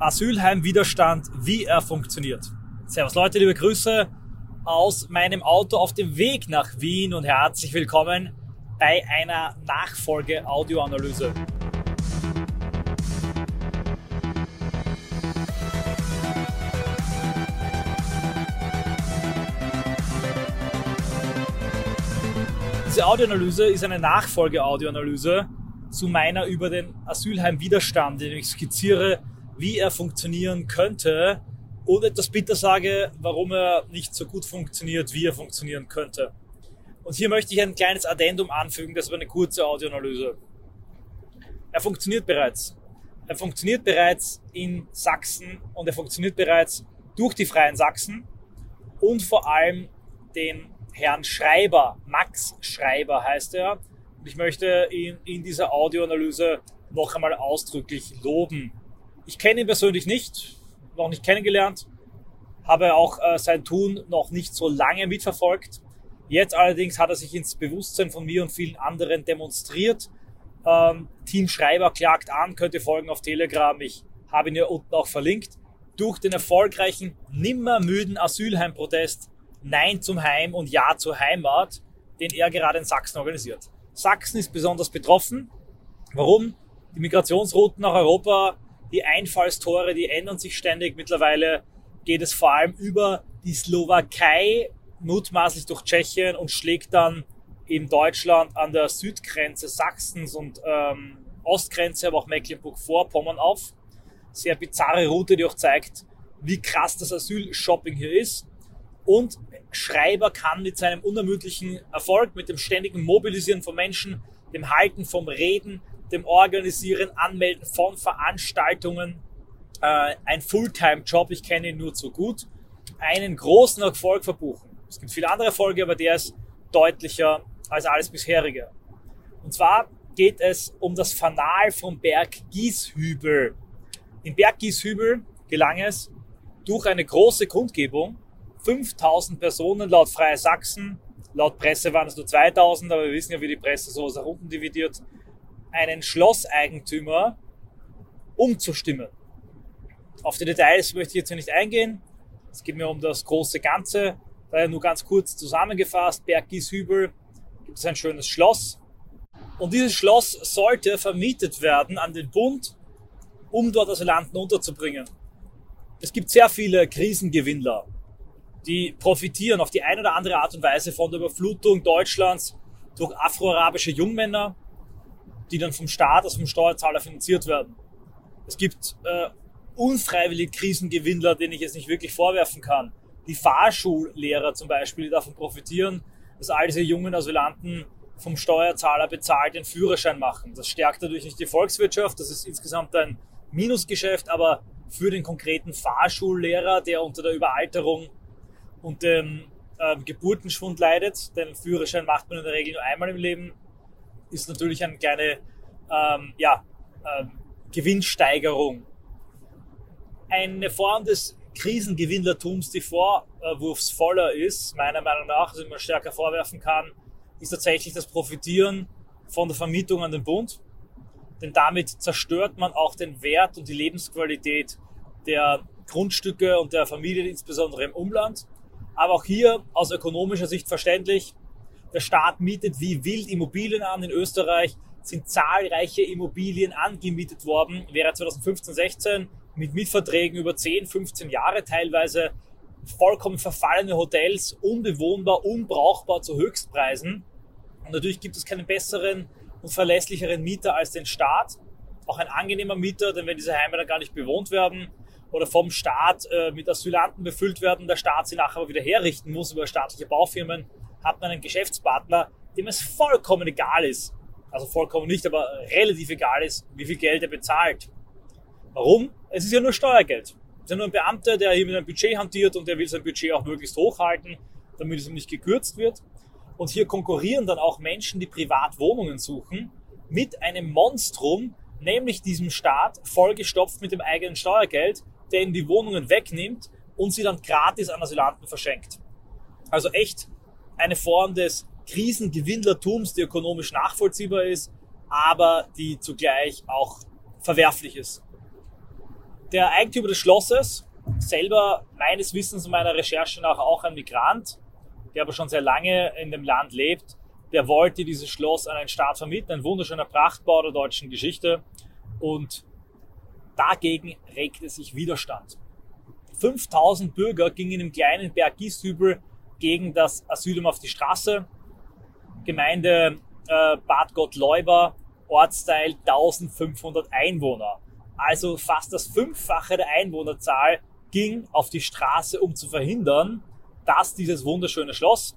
Asylheim-Widerstand, wie er funktioniert. Servus Leute, liebe Grüße aus meinem Auto auf dem Weg nach Wien und herzlich willkommen bei einer Nachfolge-Audioanalyse. Diese Audioanalyse ist eine Nachfolge-Audioanalyse zu meiner über den Asylheim-Widerstand, den ich skizziere, wie er funktionieren könnte und etwas bitter sage, warum er nicht so gut funktioniert, wie er funktionieren könnte. Und hier möchte ich ein kleines Addendum anfügen, das ist eine kurze Audioanalyse. Er funktioniert bereits. Er funktioniert bereits in Sachsen und er funktioniert bereits durch die Freien Sachsen und vor allem den Herrn Schreiber, Max Schreiber heißt er. Und ich möchte ihn in dieser Audioanalyse noch einmal ausdrücklich loben. Ich kenne ihn persönlich nicht, noch nicht kennengelernt, habe auch äh, sein Tun noch nicht so lange mitverfolgt. Jetzt allerdings hat er sich ins Bewusstsein von mir und vielen anderen demonstriert. Ähm, Team Schreiber klagt an, könnte folgen auf Telegram. Ich habe ihn hier unten auch verlinkt. Durch den erfolgreichen, nimmer müden Asylheimprotest Nein zum Heim und Ja zur Heimat, den er gerade in Sachsen organisiert. Sachsen ist besonders betroffen. Warum? Die Migrationsrouten nach Europa, die Einfallstore, die ändern sich ständig. Mittlerweile geht es vor allem über die Slowakei, mutmaßlich durch Tschechien und schlägt dann in Deutschland an der Südgrenze Sachsens und ähm, Ostgrenze, aber auch Mecklenburg-Vorpommern auf. Sehr bizarre Route, die auch zeigt, wie krass das Asylshopping hier ist. Und Schreiber kann mit seinem unermüdlichen Erfolg, mit dem ständigen Mobilisieren von Menschen, dem Halten vom Reden, dem Organisieren, Anmelden von Veranstaltungen, äh, ein Fulltime-Job, ich kenne ihn nur zu gut, einen großen Erfolg verbuchen. Es gibt viele andere Erfolge, aber der ist deutlicher als alles bisherige. Und zwar geht es um das Fanal vom Berg Gieshübel. Im Berg Gieshübel gelang es durch eine große Kundgebung 5000 Personen laut Freie Sachsen, laut Presse waren es nur 2000, aber wir wissen ja, wie die Presse sowas nach unten dividiert, einen Schlosseigentümer umzustimmen. Auf die Details möchte ich jetzt hier nicht eingehen. Es geht mir um das große Ganze. Daher nur ganz kurz zusammengefasst. Berg Gieshübel gibt es ein schönes Schloss. Und dieses Schloss sollte vermietet werden an den Bund, um dort Asylanten unterzubringen. Es gibt sehr viele Krisengewinnler die profitieren auf die eine oder andere Art und Weise von der Überflutung Deutschlands durch afroarabische Jungmänner, die dann vom Staat, also vom Steuerzahler finanziert werden. Es gibt äh, unfreiwillig Krisengewinnler, denen ich jetzt nicht wirklich vorwerfen kann. Die Fahrschullehrer zum Beispiel, die davon profitieren, dass all diese jungen Asylanten vom Steuerzahler bezahlt den Führerschein machen. Das stärkt natürlich nicht die Volkswirtschaft, das ist insgesamt ein Minusgeschäft, aber für den konkreten Fahrschullehrer, der unter der Überalterung und dem ähm, Geburtenschwund leidet, den Führerschein macht man in der Regel nur einmal im Leben, ist natürlich eine kleine ähm, ja, ähm, Gewinnsteigerung. Eine Form des Krisengewinnlertums, die vorwurfsvoller ist, meiner Meinung nach, also man stärker vorwerfen kann, ist tatsächlich das Profitieren von der Vermietung an den Bund. Denn damit zerstört man auch den Wert und die Lebensqualität der Grundstücke und der Familien, insbesondere im Umland. Aber auch hier aus ökonomischer Sicht verständlich. Der Staat mietet wie wild Immobilien an. In Österreich sind zahlreiche Immobilien angemietet worden. Wäre 2015, 16 mit Mietverträgen über 10, 15 Jahre teilweise vollkommen verfallene Hotels, unbewohnbar, unbrauchbar zu Höchstpreisen. Und natürlich gibt es keinen besseren und verlässlicheren Mieter als den Staat. Auch ein angenehmer Mieter, denn wenn diese Heime dann gar nicht bewohnt werden, oder vom Staat äh, mit Asylanten befüllt werden, der Staat sie nachher wieder herrichten muss über staatliche Baufirmen, hat man einen Geschäftspartner, dem es vollkommen egal ist, also vollkommen nicht, aber relativ egal ist, wie viel Geld er bezahlt. Warum? Es ist ja nur Steuergeld. Es ist ja nur ein Beamter, der hier mit einem Budget hantiert und der will sein Budget auch möglichst hochhalten, damit es ihm nicht gekürzt wird. Und hier konkurrieren dann auch Menschen, die privat Wohnungen suchen, mit einem Monstrum, nämlich diesem Staat, vollgestopft mit dem eigenen Steuergeld, der ihnen die Wohnungen wegnimmt und sie dann gratis an Asylanten verschenkt. Also echt eine Form des Krisengewinnlertums, die ökonomisch nachvollziehbar ist, aber die zugleich auch verwerflich ist. Der Eigentümer des Schlosses, selber meines Wissens und meiner Recherche nach auch ein Migrant, der aber schon sehr lange in dem Land lebt, der wollte dieses Schloss an einen Staat vermieten, ein wunderschöner Prachtbau der deutschen Geschichte und dagegen regte sich Widerstand. 5000 Bürger gingen im kleinen Berg Gieshübel gegen das Asylum auf die Straße. Gemeinde äh, Bad Gottleuber, Ortsteil 1500 Einwohner. Also fast das Fünffache der Einwohnerzahl ging auf die Straße, um zu verhindern, dass dieses wunderschöne Schloss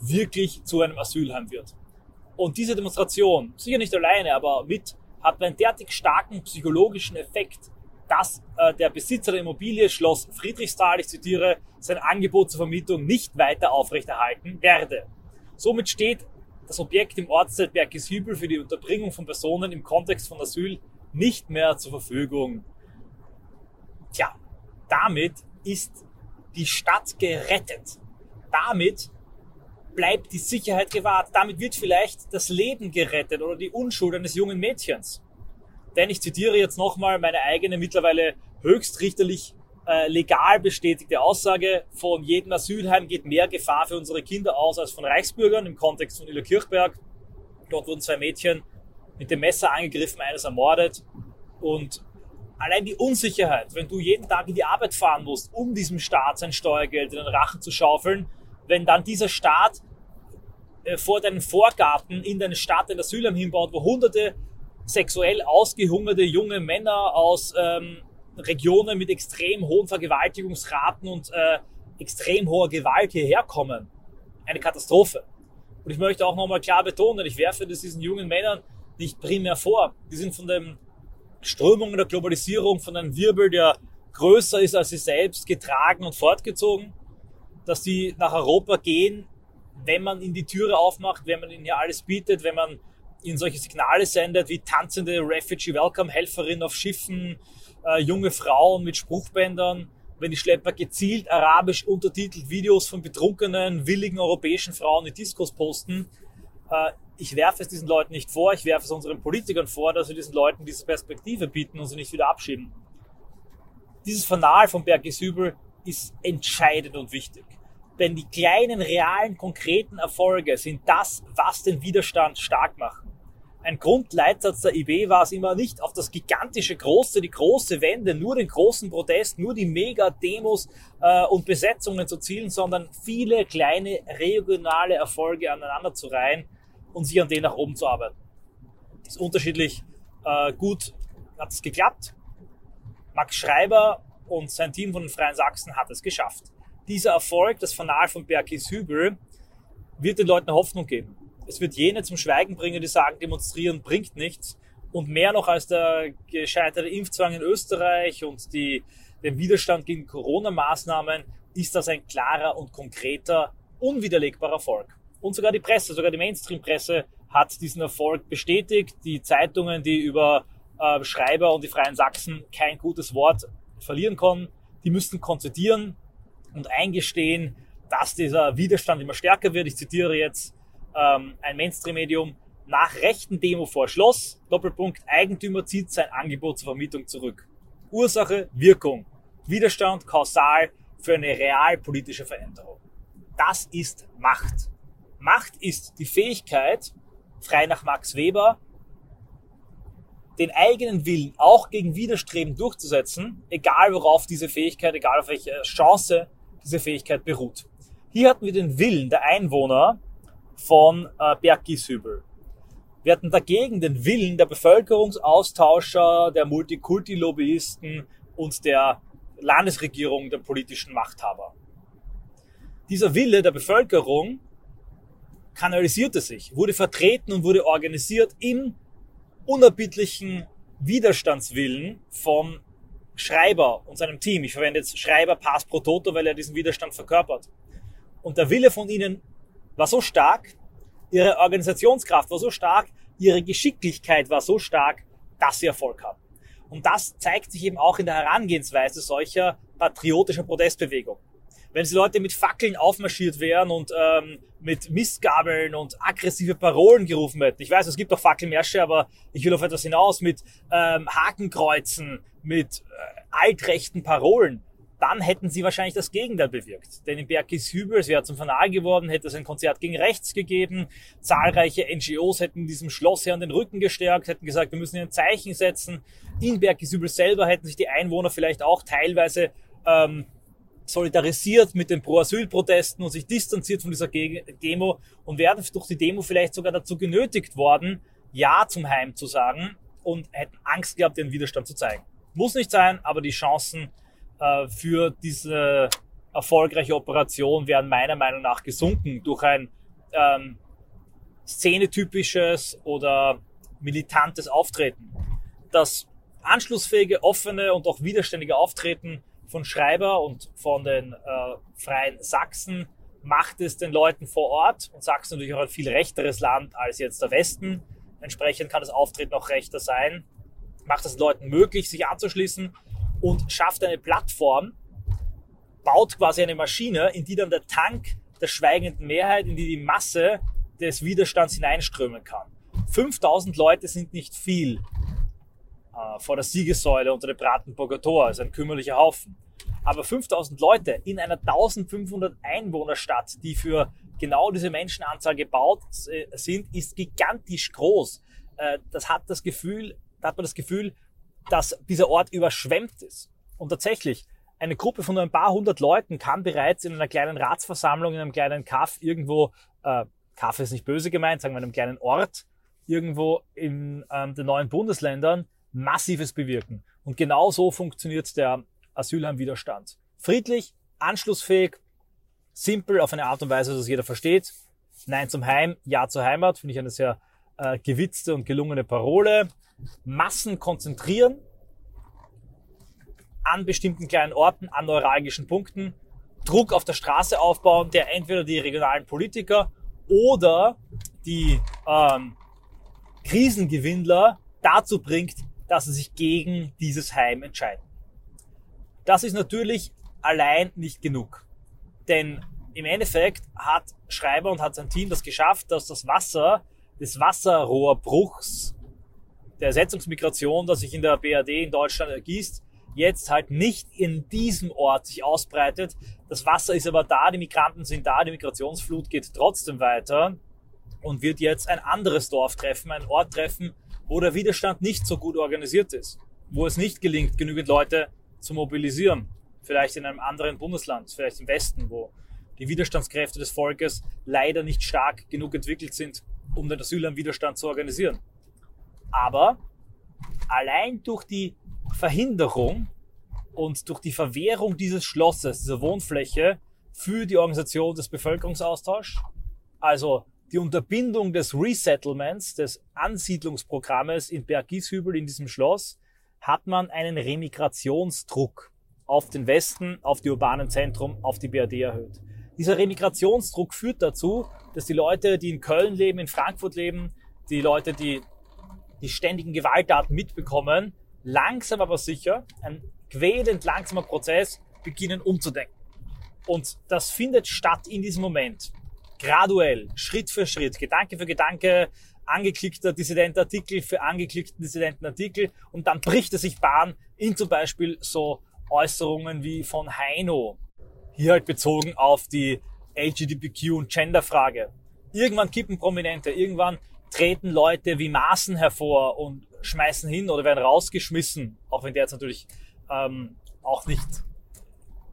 wirklich zu einem Asylheim wird. Und diese Demonstration, sicher nicht alleine, aber mit, hat einen derartig starken psychologischen Effekt, dass äh, der Besitzer der Immobilie Schloss Friedrichsthal, ich zitiere, sein Angebot zur Vermietung nicht weiter aufrechterhalten werde. Somit steht das Objekt im Ortsteil Bergishübel für die Unterbringung von Personen im Kontext von Asyl nicht mehr zur Verfügung. Tja, damit ist die Stadt gerettet. Damit bleibt die Sicherheit gewahrt. Damit wird vielleicht das Leben gerettet oder die Unschuld eines jungen Mädchens. Denn ich zitiere jetzt nochmal meine eigene mittlerweile höchstrichterlich äh, legal bestätigte Aussage, von jedem Asylheim geht mehr Gefahr für unsere Kinder aus als von Reichsbürgern im Kontext von Iller Kirchberg. Dort wurden zwei Mädchen mit dem Messer angegriffen, eines ermordet. Und allein die Unsicherheit, wenn du jeden Tag in die Arbeit fahren musst, um diesem Staat sein Steuergeld in den Rachen zu schaufeln, wenn dann dieser Staat äh, vor deinen Vorgarten in deine Stadt ein Asylheim hinbaut, wo hunderte sexuell ausgehungerte junge Männer aus ähm, Regionen mit extrem hohen Vergewaltigungsraten und äh, extrem hoher Gewalt hierher kommen. Eine Katastrophe. Und ich möchte auch nochmal klar betonen, ich werfe das diesen jungen Männern nicht primär vor. Die sind von den Strömungen der Globalisierung, von einem Wirbel, der größer ist als sie selbst, getragen und fortgezogen. Dass die nach Europa gehen, wenn man ihnen die Türe aufmacht, wenn man ihnen hier alles bietet, wenn man ihnen solche Signale sendet wie tanzende Refugee Welcome Helferin auf Schiffen, äh, junge Frauen mit Spruchbändern, wenn die Schlepper gezielt arabisch untertitelt Videos von betrunkenen, willigen europäischen Frauen in Diskos posten. Äh, ich werfe es diesen Leuten nicht vor, ich werfe es unseren Politikern vor, dass wir diesen Leuten diese Perspektive bieten und sie nicht wieder abschieben. Dieses Fanal von Bergisübel ist entscheidend und wichtig. Denn die kleinen, realen, konkreten Erfolge sind das, was den Widerstand stark machen ein Grundleitsatz der IB war es immer nicht auf das gigantische Große, die große Wende, nur den großen Protest, nur die Mega-Demos äh, und Besetzungen zu zielen, sondern viele kleine regionale Erfolge aneinander zu reihen und sich an denen nach oben zu arbeiten. Das ist unterschiedlich äh, gut hat es geklappt. Max Schreiber und sein Team von den Freien Sachsen hat es geschafft. Dieser Erfolg, das Fanal von Berkis Hübel, wird den Leuten Hoffnung geben. Es wird jene zum Schweigen bringen, die sagen, demonstrieren bringt nichts. Und mehr noch als der gescheiterte Impfzwang in Österreich und die, den Widerstand gegen Corona-Maßnahmen ist das ein klarer und konkreter, unwiderlegbarer Erfolg. Und sogar die Presse, sogar die Mainstream-Presse hat diesen Erfolg bestätigt. Die Zeitungen, die über äh, Schreiber und die Freien Sachsen kein gutes Wort verlieren konnten, die müssten konzidieren und eingestehen, dass dieser Widerstand immer stärker wird. Ich zitiere jetzt ähm, ein Mainstream-Medium, nach rechten Demo vor Schloss, Doppelpunkt, Eigentümer zieht sein Angebot zur Vermietung zurück. Ursache, Wirkung. Widerstand kausal für eine realpolitische Veränderung. Das ist Macht. Macht ist die Fähigkeit, frei nach Max Weber, den eigenen Willen auch gegen Widerstreben durchzusetzen, egal worauf diese Fähigkeit, egal auf welche Chance diese Fähigkeit beruht. Hier hatten wir den Willen der Einwohner, von äh, Bergishübel. Wir hatten dagegen den Willen der Bevölkerungsaustauscher, der Multikulti-Lobbyisten und der Landesregierung, der politischen Machthaber. Dieser Wille der Bevölkerung kanalisierte sich, wurde vertreten und wurde organisiert im unerbittlichen Widerstandswillen von Schreiber und seinem Team. Ich verwende jetzt Schreiber Pass pro Toto, weil er diesen Widerstand verkörpert. Und der Wille von ihnen war so stark, ihre Organisationskraft war so stark, ihre Geschicklichkeit war so stark, dass sie Erfolg haben. Und das zeigt sich eben auch in der Herangehensweise solcher patriotischer Protestbewegung. wenn die Leute mit Fackeln aufmarschiert wären und ähm, mit Mistgabeln und aggressive Parolen gerufen hätten. Ich weiß, es gibt auch Fackelmärsche, aber ich will auf etwas hinaus mit ähm, Hakenkreuzen, mit äh, altrechten Parolen. Dann hätten sie wahrscheinlich das Gegenteil bewirkt. Denn in Hübel, es wäre zum Fanal geworden, hätte es ein Konzert gegen rechts gegeben. Zahlreiche NGOs hätten diesem Schloss hier an den Rücken gestärkt, hätten gesagt, wir müssen hier ein Zeichen setzen. In Bergis Hübel selber hätten sich die Einwohner vielleicht auch teilweise ähm, solidarisiert mit den Pro-Asyl-Protesten und sich distanziert von dieser Demo und wären durch die Demo vielleicht sogar dazu genötigt worden, Ja zum Heim zu sagen und hätten Angst gehabt, ihren Widerstand zu zeigen. Muss nicht sein, aber die Chancen äh, für diese erfolgreiche Operation wären meiner Meinung nach gesunken durch ein ähm, szenetypisches oder militantes Auftreten. Das anschlussfähige, offene und auch widerständige Auftreten von Schreiber und von den äh, Freien Sachsen macht es den Leuten vor Ort und Sachsen natürlich auch ein viel rechteres Land als jetzt der Westen. Entsprechend kann das Auftreten auch rechter sein. Macht es Leuten möglich, sich anzuschließen und schafft eine Plattform, baut quasi eine Maschine, in die dann der Tank der schweigenden Mehrheit, in die die Masse des Widerstands hineinströmen kann. 5000 Leute sind nicht viel äh, vor der Siegessäule unter dem Bratenburger Tor, also ein kümmerlicher Haufen. Aber 5000 Leute in einer 1500 Einwohnerstadt, die für genau diese Menschenanzahl gebaut äh, sind, ist gigantisch groß. Äh, das hat das Gefühl, da hat man das Gefühl, dass dieser Ort überschwemmt ist. Und tatsächlich, eine Gruppe von nur ein paar hundert Leuten kann bereits in einer kleinen Ratsversammlung, in einem kleinen Kaff irgendwo, äh, Kaff ist nicht böse gemeint, sagen wir in einem kleinen Ort, irgendwo in ähm, den neuen Bundesländern Massives bewirken. Und genau so funktioniert der Asylheimwiderstand. Friedlich, anschlussfähig, simpel auf eine Art und Weise, dass jeder versteht. Nein zum Heim, Ja zur Heimat, finde ich eine sehr äh, gewitzte und gelungene Parole. Massen konzentrieren an bestimmten kleinen Orten, an neuralgischen Punkten, Druck auf der Straße aufbauen, der entweder die regionalen Politiker oder die ähm, Krisengewinnler dazu bringt, dass sie sich gegen dieses Heim entscheiden. Das ist natürlich allein nicht genug. Denn im Endeffekt hat Schreiber und hat sein Team das geschafft, dass das Wasser des Wasserrohrbruchs der Ersetzungsmigration, das sich in der BRD in Deutschland ergießt, jetzt halt nicht in diesem Ort sich ausbreitet. Das Wasser ist aber da, die Migranten sind da, die Migrationsflut geht trotzdem weiter und wird jetzt ein anderes Dorf treffen, ein Ort treffen, wo der Widerstand nicht so gut organisiert ist, wo es nicht gelingt, genügend Leute zu mobilisieren, vielleicht in einem anderen Bundesland, vielleicht im Westen, wo die Widerstandskräfte des Volkes leider nicht stark genug entwickelt sind, um den Asylwiderstand zu organisieren. Aber allein durch die Verhinderung und durch die Verwehrung dieses Schlosses, dieser Wohnfläche für die Organisation des Bevölkerungsaustauschs, also die Unterbindung des Resettlements, des Ansiedlungsprogrammes in Bergishübel in diesem Schloss, hat man einen Remigrationsdruck auf den Westen, auf die urbanen Zentrum, auf die BRD erhöht. Dieser Remigrationsdruck führt dazu, dass die Leute, die in Köln leben, in Frankfurt leben, die Leute, die die ständigen Gewalttaten mitbekommen, langsam aber sicher, ein quälend langsamer Prozess, beginnen umzudenken. Und das findet statt in diesem Moment graduell, Schritt für Schritt, Gedanke für Gedanke, angeklickter Dissidentenartikel für angeklickten Dissidentenartikel und dann bricht es sich Bahn in zum Beispiel so Äußerungen wie von Heino. Hier halt bezogen auf die LGBTQ und Genderfrage. Irgendwann kippen Prominente, irgendwann treten Leute wie Maßen hervor und schmeißen hin oder werden rausgeschmissen, auch wenn der jetzt natürlich ähm, auch nicht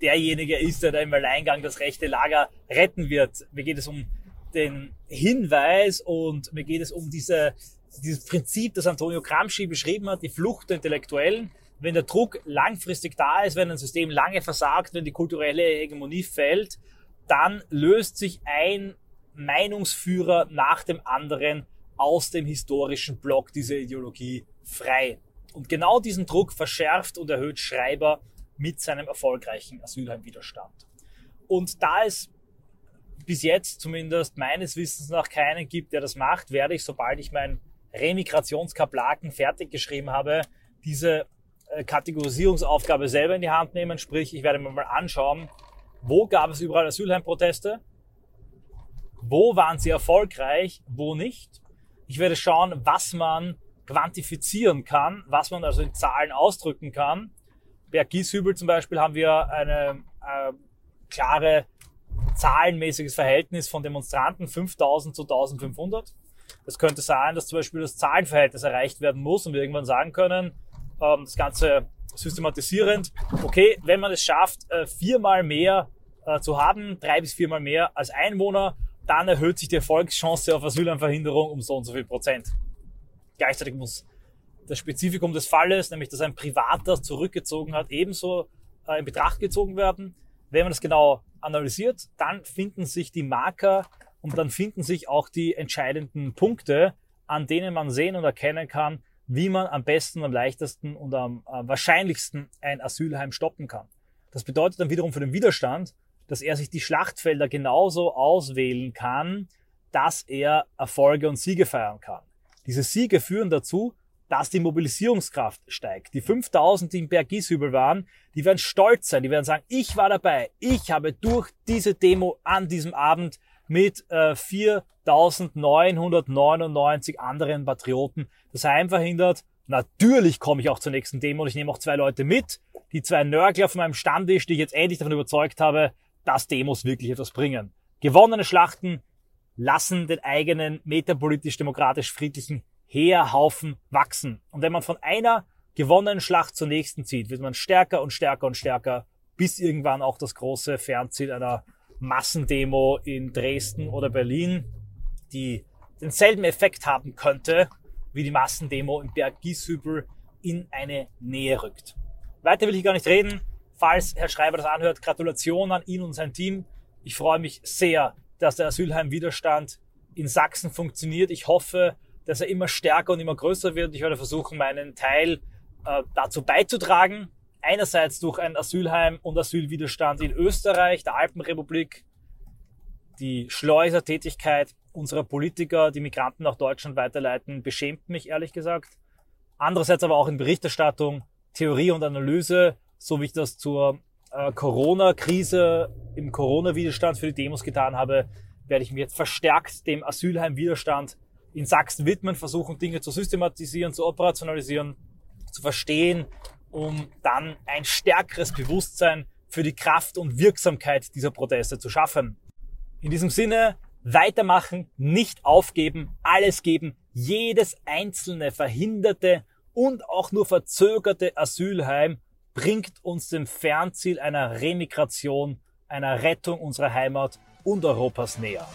derjenige ist, der da im Alleingang das rechte Lager retten wird. Mir geht es um den Hinweis und mir geht es um diese, dieses Prinzip, das Antonio Gramsci beschrieben hat, die Flucht der Intellektuellen. Wenn der Druck langfristig da ist, wenn ein System lange versagt, wenn die kulturelle Hegemonie fällt, dann löst sich ein Meinungsführer nach dem anderen aus dem historischen Block dieser Ideologie frei. Und genau diesen Druck verschärft und erhöht Schreiber mit seinem erfolgreichen Asylheimwiderstand. Und da es bis jetzt zumindest meines Wissens nach keinen gibt, der das macht, werde ich, sobald ich mein Remigrationskaplaken fertig geschrieben habe, diese äh, Kategorisierungsaufgabe selber in die Hand nehmen. Sprich, ich werde mir mal anschauen, Wo gab es überall Asylheimproteste? Wo waren sie erfolgreich? Wo nicht? Ich werde schauen, was man quantifizieren kann, was man also in Zahlen ausdrücken kann. Bei Gieshübel zum Beispiel haben wir eine äh, klare zahlenmäßiges Verhältnis von Demonstranten 5000 zu 1500. Es könnte sein, dass zum Beispiel das Zahlenverhältnis erreicht werden muss und wir irgendwann sagen können, ähm, das Ganze systematisierend, okay, wenn man es schafft, äh, viermal mehr äh, zu haben, drei bis viermal mehr als Einwohner, dann erhöht sich die Erfolgschance auf Asyleinverhinderung um so und so viel Prozent. Gleichzeitig muss das Spezifikum des Falles, nämlich dass ein Privater zurückgezogen hat, ebenso äh, in Betracht gezogen werden. Wenn man das genau analysiert, dann finden sich die Marker und dann finden sich auch die entscheidenden Punkte, an denen man sehen und erkennen kann, wie man am besten, am leichtesten und am äh, wahrscheinlichsten ein Asylheim stoppen kann. Das bedeutet dann wiederum für den Widerstand, dass er sich die Schlachtfelder genauso auswählen kann, dass er Erfolge und Siege feiern kann. Diese Siege führen dazu, dass die Mobilisierungskraft steigt. Die 5000, die im Berg Gieshübel waren, die werden stolz sein, die werden sagen, ich war dabei, ich habe durch diese Demo an diesem Abend mit äh, 4999 anderen Patrioten das Heim verhindert. Natürlich komme ich auch zur nächsten Demo und ich nehme auch zwei Leute mit, die zwei Nörgler von meinem Stammtisch, die ich jetzt endlich davon überzeugt habe, dass Demos wirklich etwas bringen. Gewonnene Schlachten lassen den eigenen metapolitisch-demokratisch-friedlichen Heerhaufen wachsen. Und wenn man von einer gewonnenen Schlacht zur nächsten zieht, wird man stärker und stärker und stärker, bis irgendwann auch das große Fernziel einer Massendemo in Dresden oder Berlin, die denselben Effekt haben könnte wie die Massendemo in Berg Gieshübel in eine Nähe rückt. Weiter will ich gar nicht reden. Falls Herr Schreiber das anhört, Gratulation an ihn und sein Team. Ich freue mich sehr, dass der Asylheim-Widerstand in Sachsen funktioniert. Ich hoffe, dass er immer stärker und immer größer wird. Ich werde versuchen, meinen Teil äh, dazu beizutragen. Einerseits durch ein Asylheim und Asylwiderstand in Österreich, der Alpenrepublik, die Schleusertätigkeit unserer Politiker, die Migranten nach Deutschland weiterleiten, beschämt mich ehrlich gesagt. Andererseits aber auch in Berichterstattung, Theorie und Analyse, so wie ich das zur äh, Corona-Krise im Corona-Widerstand für die Demos getan habe, werde ich mir jetzt verstärkt dem Asylheim-Widerstand in Sachsen widmen, versuchen Dinge zu systematisieren, zu operationalisieren, zu verstehen, um dann ein stärkeres Bewusstsein für die Kraft und Wirksamkeit dieser Proteste zu schaffen. In diesem Sinne, weitermachen, nicht aufgeben, alles geben, jedes einzelne verhinderte und auch nur verzögerte Asylheim bringt uns dem Fernziel einer Remigration, einer Rettung unserer Heimat und Europas näher.